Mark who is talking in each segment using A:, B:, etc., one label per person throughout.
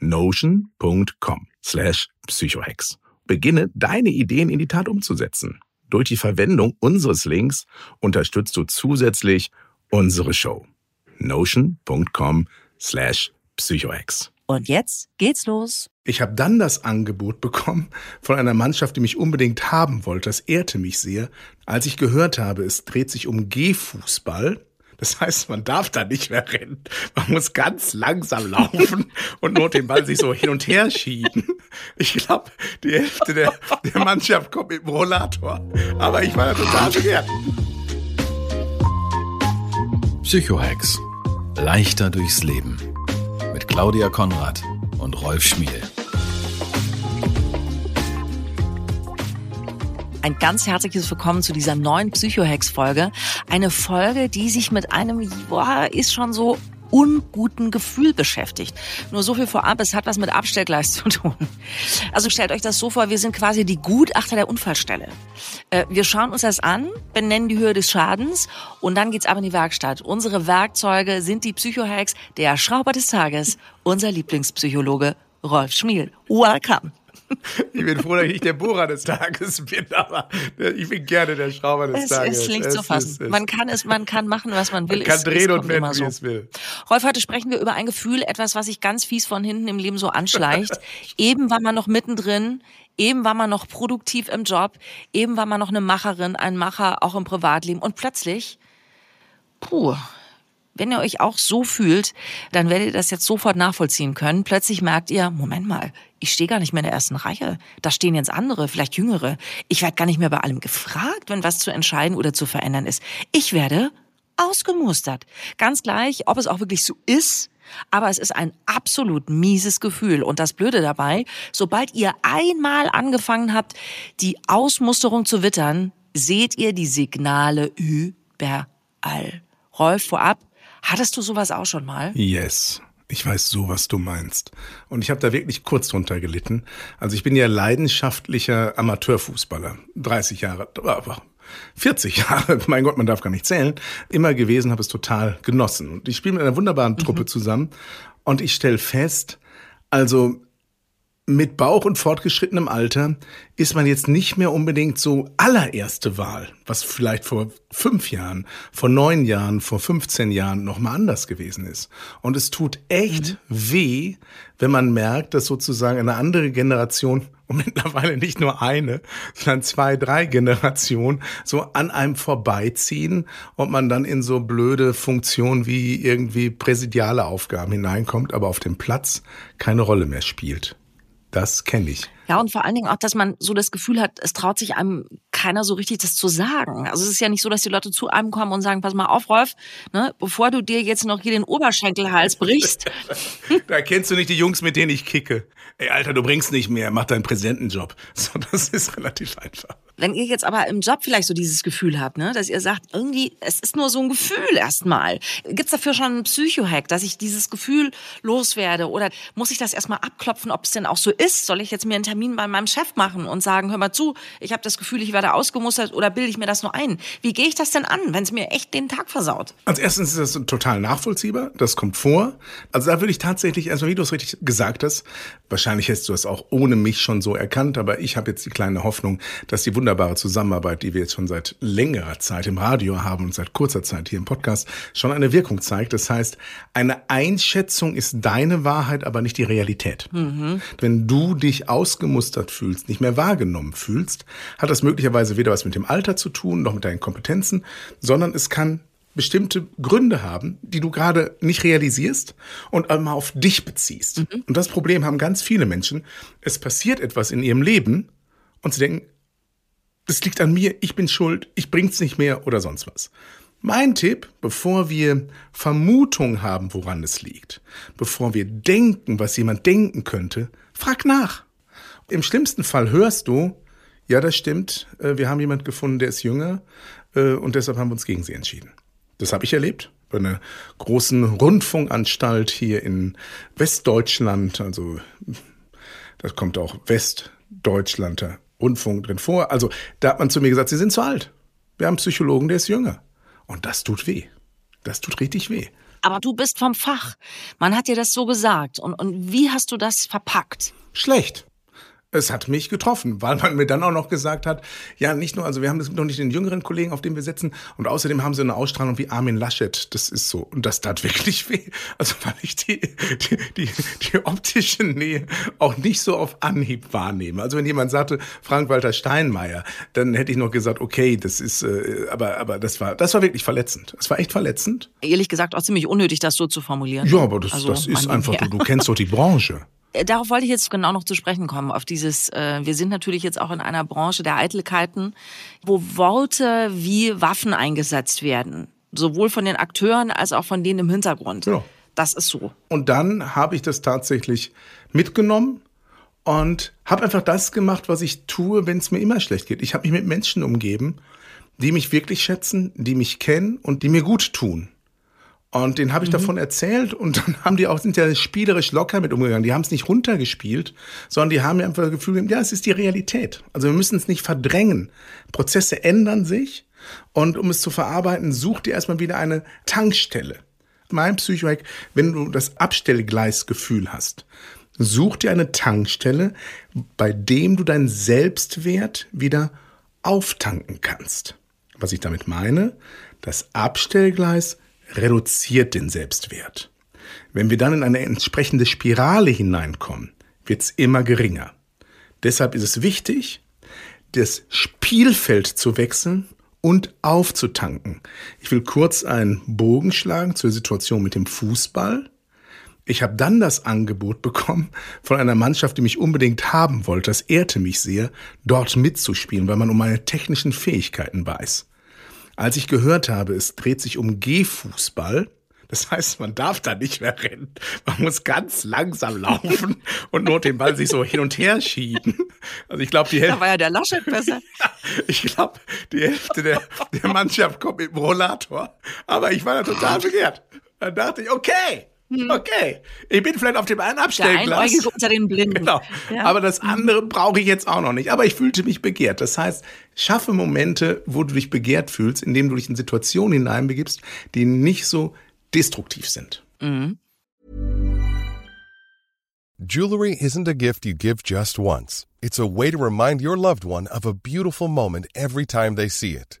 A: notion.com slash psychohex. Beginne deine Ideen in die Tat umzusetzen. Durch die Verwendung unseres Links unterstützt du zusätzlich unsere Show. notion.com slash psychohex.
B: Und jetzt geht's los.
C: Ich habe dann das Angebot bekommen von einer Mannschaft, die mich unbedingt haben wollte. Das ehrte mich sehr, als ich gehört habe, es dreht sich um G-Fußball das heißt, man darf da nicht mehr rennen. Man muss ganz langsam laufen und nur den Ball sich so hin und her schieben. Ich glaube, die Hälfte der, der Mannschaft kommt mit dem Rollator. Aber ich war da total begehrt.
D: Psychohex. Leichter durchs Leben. Mit Claudia Konrad und Rolf Schmiel.
B: Ein ganz herzliches Willkommen zu dieser neuen Psychohex-Folge. Eine Folge, die sich mit einem, boah, ist schon so unguten Gefühl beschäftigt. Nur so viel vorab, es hat was mit Abstellgleis zu tun. Also stellt euch das so vor, wir sind quasi die Gutachter der Unfallstelle. Äh, wir schauen uns das an, benennen die Höhe des Schadens und dann geht's ab in die Werkstatt. Unsere Werkzeuge sind die Psychohacks, der Schrauber des Tages, unser Lieblingspsychologe Rolf Schmiel. Welcome.
C: Ich bin froh, dass ich nicht der Bohrer des Tages bin, aber ich bin gerne der Schrauber des
B: es,
C: Tages.
B: Es klingt so fassen. Es, man kann es, man kann machen, was man will.
C: Man kann
B: es,
C: drehen und wenden, so. wie es will.
B: Rolf, heute sprechen wir über ein Gefühl, etwas, was sich ganz fies von hinten im Leben so anschleicht. eben war man noch mittendrin, eben war man noch produktiv im Job, eben war man noch eine Macherin, ein Macher, auch im Privatleben und plötzlich, puh, wenn ihr euch auch so fühlt, dann werdet ihr das jetzt sofort nachvollziehen können. Plötzlich merkt ihr, Moment mal, ich stehe gar nicht mehr in der ersten Reihe. Da stehen jetzt andere, vielleicht jüngere. Ich werde gar nicht mehr bei allem gefragt, wenn was zu entscheiden oder zu verändern ist. Ich werde ausgemustert. Ganz gleich, ob es auch wirklich so ist, aber es ist ein absolut mieses Gefühl. Und das Blöde dabei, sobald ihr einmal angefangen habt, die Ausmusterung zu wittern, seht ihr die Signale überall. Rolf, vorab, Hattest du sowas auch schon mal?
C: Yes. Ich weiß so, was du meinst. Und ich habe da wirklich kurz drunter gelitten. Also ich bin ja leidenschaftlicher Amateurfußballer. 30 Jahre, 40 Jahre, mein Gott, man darf gar nicht zählen, immer gewesen, habe es total genossen. Und ich spiele mit einer wunderbaren Truppe mhm. zusammen. Und ich stelle fest, also mit Bauch und fortgeschrittenem Alter ist man jetzt nicht mehr unbedingt so allererste Wahl, was vielleicht vor fünf Jahren, vor neun Jahren, vor 15 Jahren noch mal anders gewesen ist. Und es tut echt mhm. weh, wenn man merkt, dass sozusagen eine andere Generation und mittlerweile nicht nur eine, sondern zwei, drei Generationen so an einem vorbeiziehen und man dann in so blöde Funktionen wie irgendwie präsidiale Aufgaben hineinkommt, aber auf dem Platz keine Rolle mehr spielt. Das kenne ich.
B: Ja, und vor allen Dingen auch, dass man so das Gefühl hat, es traut sich einem keiner so richtig das zu sagen. Also es ist ja nicht so, dass die Leute zu einem kommen und sagen, pass mal auf, Rolf, ne, bevor du dir jetzt noch hier den Oberschenkelhals brichst.
C: da kennst du nicht die Jungs, mit denen ich kicke. Ey, Alter, du bringst nicht mehr, mach deinen Präsidentenjob. So, das ist relativ einfach.
B: Wenn ihr jetzt aber im Job vielleicht so dieses Gefühl habt, ne, dass ihr sagt, irgendwie, es ist nur so ein Gefühl erstmal. Gibt's dafür schon einen Psychohack, dass ich dieses Gefühl loswerde? Oder muss ich das erstmal abklopfen, ob es denn auch so ist? Soll ich jetzt mir einen Termin bei meinem Chef machen und sagen, hör mal zu, ich habe das Gefühl, ich werde ausgemustert oder bilde ich mir das nur ein? Wie gehe ich das denn an, wenn es mir echt den Tag versaut?
C: Als erstens ist das total nachvollziehbar, das kommt vor. Also da würde ich tatsächlich, erstmal wie du es richtig gesagt hast, wahrscheinlich hättest du es auch ohne mich schon so erkannt, aber ich habe jetzt die kleine Hoffnung, dass die wunderbare Zusammenarbeit, die wir jetzt schon seit längerer Zeit im Radio haben und seit kurzer Zeit hier im Podcast, schon eine Wirkung zeigt. Das heißt, eine Einschätzung ist deine Wahrheit, aber nicht die Realität. Mhm. Wenn du dich ausgemustert fühlst, nicht mehr wahrgenommen fühlst, hat das möglicherweise weder was mit dem Alter zu tun, noch mit deinen Kompetenzen, sondern es kann bestimmte Gründe haben, die du gerade nicht realisierst und einmal auf dich beziehst. Mhm. Und das Problem haben ganz viele Menschen. Es passiert etwas in ihrem Leben und sie denken, das liegt an mir, ich bin schuld, ich bring's nicht mehr oder sonst was. Mein Tipp, bevor wir Vermutung haben, woran es liegt, bevor wir denken, was jemand denken könnte, frag nach. Im schlimmsten Fall hörst du, ja, das stimmt, äh, wir haben jemand gefunden, der ist jünger äh, und deshalb haben wir uns gegen sie entschieden. Das habe ich erlebt bei einer großen Rundfunkanstalt hier in Westdeutschland. Also das kommt auch Westdeutschland der Rundfunk drin vor. Also da hat man zu mir gesagt, Sie sind zu alt. Wir haben einen Psychologen, der ist jünger. Und das tut weh. Das tut richtig weh.
B: Aber du bist vom Fach. Man hat dir das so gesagt. Und, und wie hast du das verpackt?
C: Schlecht es hat mich getroffen, weil man mir dann auch noch gesagt hat, ja, nicht nur, also wir haben das noch nicht den jüngeren Kollegen, auf dem wir setzen, und außerdem haben sie eine Ausstrahlung wie Armin Laschet. Das ist so. Und das tat wirklich weh. Also weil ich die, die, die, die optische Nähe auch nicht so auf Anhieb wahrnehme. Also wenn jemand sagte, Frank-Walter Steinmeier, dann hätte ich noch gesagt, okay, das ist, äh, aber, aber das war, das war wirklich verletzend. Das war echt verletzend.
B: Ehrlich gesagt auch ziemlich unnötig, das so zu formulieren.
C: Ja, aber das, also, das ist einfach, du, du kennst doch die Branche.
B: Darauf wollte ich jetzt genau noch zu sprechen kommen, auf dieses, äh, wir sind natürlich jetzt auch in einer Branche der Eitelkeiten, wo Worte wie Waffen eingesetzt werden. Sowohl von den Akteuren als auch von denen im Hintergrund. Ja. Das ist so.
C: Und dann habe ich das tatsächlich mitgenommen und habe einfach das gemacht, was ich tue, wenn es mir immer schlecht geht. Ich habe mich mit Menschen umgeben, die mich wirklich schätzen, die mich kennen und die mir gut tun. Und den habe ich mhm. davon erzählt und dann haben die auch, sind ja spielerisch locker mit umgegangen. Die haben es nicht runtergespielt, sondern die haben mir einfach das Gefühl, ja, es ist die Realität. Also wir müssen es nicht verdrängen. Prozesse ändern sich und um es zu verarbeiten, such dir erstmal wieder eine Tankstelle. Mein Psychohack, wenn du das Abstellgleisgefühl hast, such dir eine Tankstelle, bei dem du deinen Selbstwert wieder auftanken kannst. Was ich damit meine, das Abstellgleis reduziert den Selbstwert. Wenn wir dann in eine entsprechende Spirale hineinkommen, wird es immer geringer. Deshalb ist es wichtig, das Spielfeld zu wechseln und aufzutanken. Ich will kurz einen Bogen schlagen zur Situation mit dem Fußball. Ich habe dann das Angebot bekommen von einer Mannschaft, die mich unbedingt haben wollte. Das ehrte mich sehr, dort mitzuspielen, weil man um meine technischen Fähigkeiten weiß. Als ich gehört habe, es dreht sich um Gehfußball, das heißt, man darf da nicht mehr rennen. Man muss ganz langsam laufen und nur den Ball sich so hin und her schieben. Also ich glaube, die Hälfte.
B: Da war ja der Laschet besser.
C: ich glaube, die Hälfte der, der Mannschaft kommt mit dem Rollator. Aber ich war da total begehrt. Dann dachte ich, okay, hm. Okay, ich bin vielleicht auf dem einen Abstellglas.
B: Der unter den Blinden.
C: Genau. Ja. Aber das andere brauche ich jetzt auch noch nicht. Aber ich fühlte mich begehrt. Das heißt, schaffe Momente, wo du dich begehrt fühlst, indem du dich in Situationen hineinbegibst, die nicht so destruktiv sind. Mhm.
E: Jewelry isn't a gift you give just once. It's a way to remind your loved one of a beautiful moment every time they see it.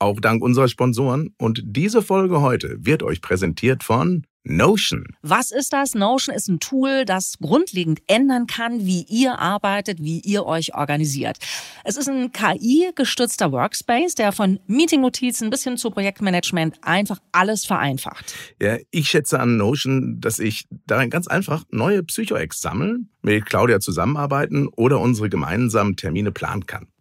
A: Auch dank unserer Sponsoren. Und diese Folge heute wird euch präsentiert von Notion.
B: Was ist das? Notion ist ein Tool, das grundlegend ändern kann, wie ihr arbeitet, wie ihr euch organisiert. Es ist ein KI-gestützter Workspace, der von Meeting-Notizen bis hin zu Projektmanagement einfach alles vereinfacht.
A: Ja, ich schätze an Notion, dass ich darin ganz einfach neue Psycho-Ex sammeln, mit Claudia zusammenarbeiten oder unsere gemeinsamen Termine planen kann.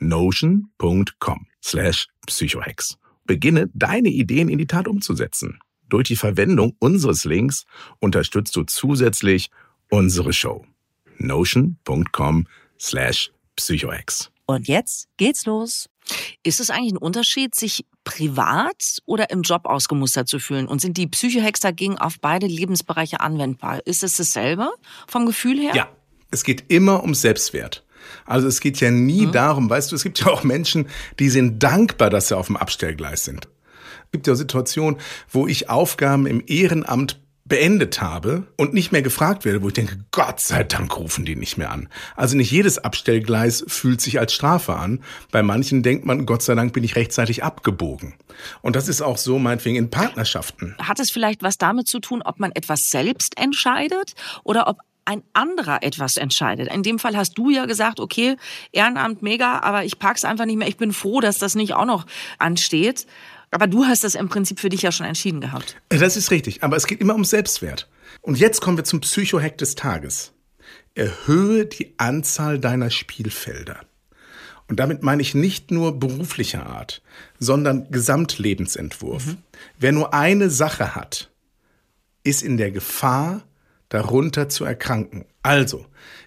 A: notion.com slash psychohex. Beginne deine Ideen in die Tat umzusetzen. Durch die Verwendung unseres Links unterstützt du zusätzlich unsere Show. notion.com slash psychohex.
B: Und jetzt geht's los. Ist es eigentlich ein Unterschied, sich privat oder im Job ausgemustert zu fühlen? Und sind die Psychohacks dagegen auf beide Lebensbereiche anwendbar? Ist es dasselbe vom Gefühl her?
C: Ja, es geht immer um Selbstwert. Also es geht ja nie mhm. darum, weißt du, es gibt ja auch Menschen, die sind dankbar, dass sie auf dem Abstellgleis sind. Es gibt ja Situationen, wo ich Aufgaben im Ehrenamt beendet habe und nicht mehr gefragt werde, wo ich denke, Gott sei Dank rufen die nicht mehr an. Also nicht jedes Abstellgleis fühlt sich als Strafe an. Bei manchen denkt man, Gott sei Dank bin ich rechtzeitig abgebogen. Und das ist auch so meinetwegen in Partnerschaften.
B: Hat es vielleicht was damit zu tun, ob man etwas selbst entscheidet oder ob ein anderer etwas entscheidet. In dem Fall hast du ja gesagt, okay, Ehrenamt mega, aber ich pack's einfach nicht mehr. Ich bin froh, dass das nicht auch noch ansteht. Aber du hast das im Prinzip für dich ja schon entschieden gehabt.
C: Das ist richtig, aber es geht immer um Selbstwert. Und jetzt kommen wir zum Psychohack des Tages. Erhöhe die Anzahl deiner Spielfelder. Und damit meine ich nicht nur beruflicher Art, sondern Gesamtlebensentwurf. Mhm. Wer nur eine Sache hat, ist in der Gefahr, darunter zu erkranken. Also,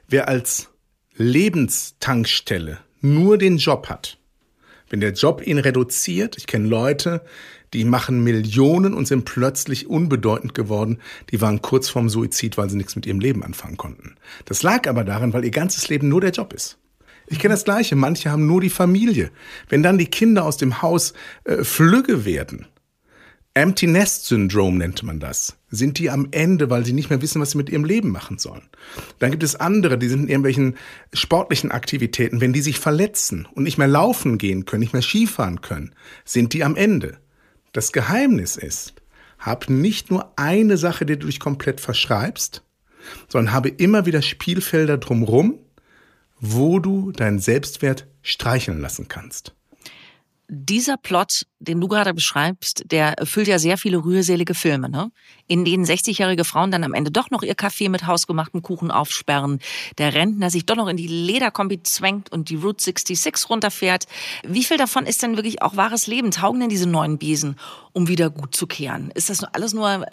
C: wer als Lebenstankstelle nur den Job hat, wenn der Job ihn reduziert, ich kenne Leute, die machen Millionen und sind plötzlich unbedeutend geworden, die waren kurz vorm Suizid, weil sie nichts mit ihrem Leben anfangen konnten. Das lag aber daran, weil ihr ganzes Leben nur der Job ist. Ich kenne das Gleiche, manche haben nur die Familie. Wenn dann die Kinder aus dem Haus äh, flügge werden, Empty Nest Syndrome nennt man das. Sind die am Ende, weil sie nicht mehr wissen, was sie mit ihrem Leben machen sollen. Dann gibt es andere, die sind in irgendwelchen sportlichen Aktivitäten. Wenn die sich verletzen und nicht mehr laufen gehen können, nicht mehr Skifahren können, sind die am Ende. Das Geheimnis ist, hab nicht nur eine Sache, die du dich komplett verschreibst, sondern habe immer wieder Spielfelder drumrum, wo du deinen Selbstwert streicheln lassen kannst
B: dieser Plot, den du gerade beschreibst, der erfüllt ja sehr viele rührselige Filme, ne? In denen 60-jährige Frauen dann am Ende doch noch ihr Kaffee mit hausgemachten Kuchen aufsperren, der Rentner sich doch noch in die Lederkombi zwängt und die Route 66 runterfährt. Wie viel davon ist denn wirklich auch wahres Leben? Taugen denn diese neuen Besen, um wieder gut zu kehren? Ist das alles nur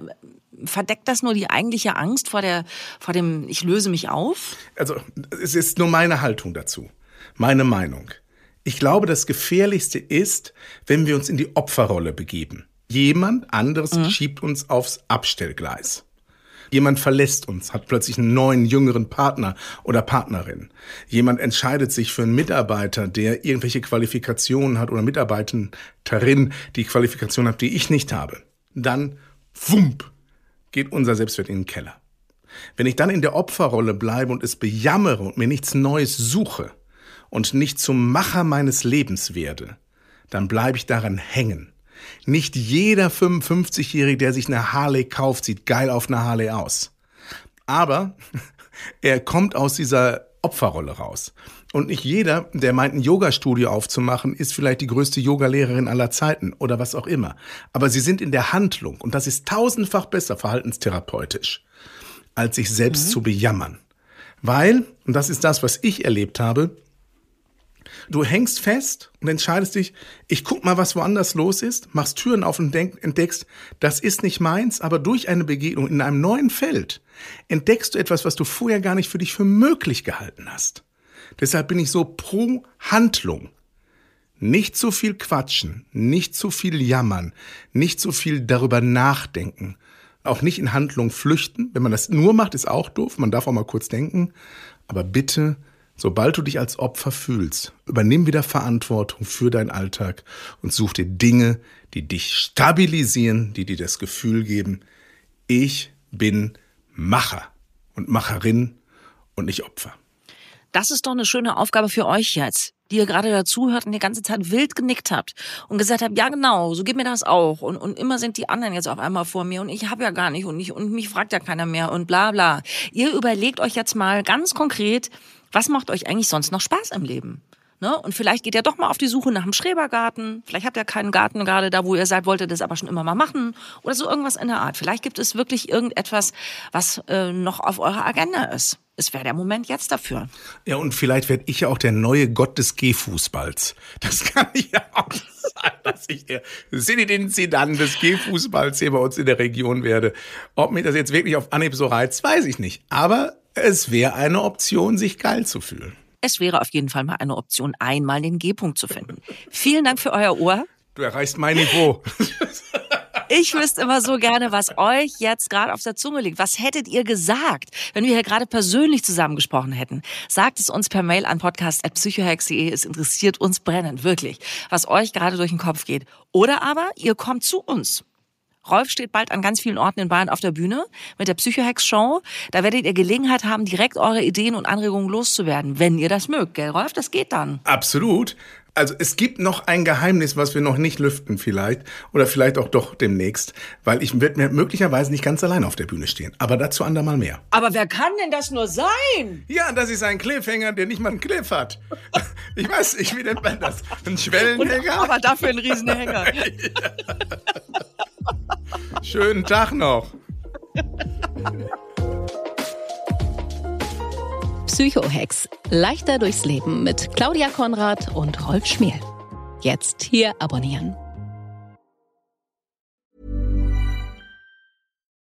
B: verdeckt das nur die eigentliche Angst vor der vor dem ich löse mich auf?
C: Also, es ist nur meine Haltung dazu. Meine Meinung. Ich glaube, das Gefährlichste ist, wenn wir uns in die Opferrolle begeben. Jemand anderes mhm. schiebt uns aufs Abstellgleis. Jemand verlässt uns, hat plötzlich einen neuen, jüngeren Partner oder Partnerin. Jemand entscheidet sich für einen Mitarbeiter, der irgendwelche Qualifikationen hat oder Mitarbeiterin, die Qualifikationen hat, die ich nicht habe. Dann, wump, geht unser Selbstwert in den Keller. Wenn ich dann in der Opferrolle bleibe und es bejammere und mir nichts Neues suche, und nicht zum Macher meines Lebens werde, dann bleibe ich daran hängen. Nicht jeder 55-Jährige, der sich eine Harley kauft, sieht geil auf einer Harley aus. Aber er kommt aus dieser Opferrolle raus. Und nicht jeder, der meint, ein Yoga-Studio aufzumachen, ist vielleicht die größte Yogalehrerin aller Zeiten oder was auch immer. Aber sie sind in der Handlung und das ist tausendfach besser verhaltenstherapeutisch, als sich selbst mhm. zu bejammern. Weil, und das ist das, was ich erlebt habe, Du hängst fest und entscheidest dich, ich guck mal, was woanders los ist, machst Türen auf und entdeckst, das ist nicht meins, aber durch eine Begegnung in einem neuen Feld entdeckst du etwas, was du vorher gar nicht für dich für möglich gehalten hast. Deshalb bin ich so pro Handlung, Nicht zu viel quatschen, nicht zu viel jammern, nicht zu viel darüber nachdenken. Auch nicht in Handlung flüchten. Wenn man das nur macht, ist auch doof. Man darf auch mal kurz denken. Aber bitte, sobald du dich als Opfer fühlst, übernimm wieder Verantwortung für deinen Alltag und such dir Dinge, die dich stabilisieren, die dir das Gefühl geben, ich bin Macher und Macherin und nicht Opfer.
B: Das ist doch eine schöne Aufgabe für euch jetzt, die ihr gerade dazuhört und die ganze Zeit wild genickt habt und gesagt habt, ja genau, so geht mir das auch. Und, und immer sind die anderen jetzt auf einmal vor mir und ich habe ja gar nicht und, ich, und mich fragt ja keiner mehr und bla bla. Ihr überlegt euch jetzt mal ganz konkret, was macht euch eigentlich sonst noch Spaß im Leben? Ne? Und vielleicht geht ihr doch mal auf die Suche nach einem Schrebergarten. Vielleicht habt ihr keinen Garten gerade da, wo ihr seid, wolltet das aber schon immer mal machen. Oder so irgendwas in der Art. Vielleicht gibt es wirklich irgendetwas, was äh, noch auf eurer Agenda ist. Es wäre der Moment jetzt dafür.
C: Ja, und vielleicht werde ich ja auch der neue Gott des Gehfußballs. Das kann ja auch sein, dass ich der Zinedine Zidane des Gehfußballs hier bei uns in der Region werde. Ob mir das jetzt wirklich auf Anhieb so reizt, weiß ich nicht. Aber es wäre eine Option, sich geil zu fühlen.
B: Es wäre auf jeden Fall mal eine Option, einmal den G-Punkt zu finden. Vielen Dank für euer Ohr.
C: Du erreichst mein Niveau.
B: Ich wüsste immer so gerne, was euch jetzt gerade auf der Zunge liegt. Was hättet ihr gesagt, wenn wir hier gerade persönlich zusammengesprochen hätten? Sagt es uns per Mail an podcast.psychohex.de. Es interessiert uns brennend, wirklich, was euch gerade durch den Kopf geht. Oder aber ihr kommt zu uns. Rolf steht bald an ganz vielen Orten in Bayern auf der Bühne mit der Psychohex-Show. Da werdet ihr Gelegenheit haben, direkt eure Ideen und Anregungen loszuwerden, wenn ihr das mögt, gell, Rolf? Das geht dann.
C: Absolut. Also es gibt noch ein Geheimnis, was wir noch nicht lüften vielleicht oder vielleicht auch doch demnächst, weil ich werde mir möglicherweise nicht ganz allein auf der Bühne stehen. Aber dazu andermal mehr.
B: Aber wer kann denn das nur sein?
C: Ja, das ist ein Cliffhanger, der nicht mal einen Cliff hat. Ich weiß nicht, wie nennt man das? Ein Schwellenhänger?
B: Aber dafür ein Riesenhänger.
C: Schönen Tag noch.
F: Psychohex. Leichter durchs Leben mit Claudia Konrad und Rolf Schmiel. Jetzt hier abonnieren.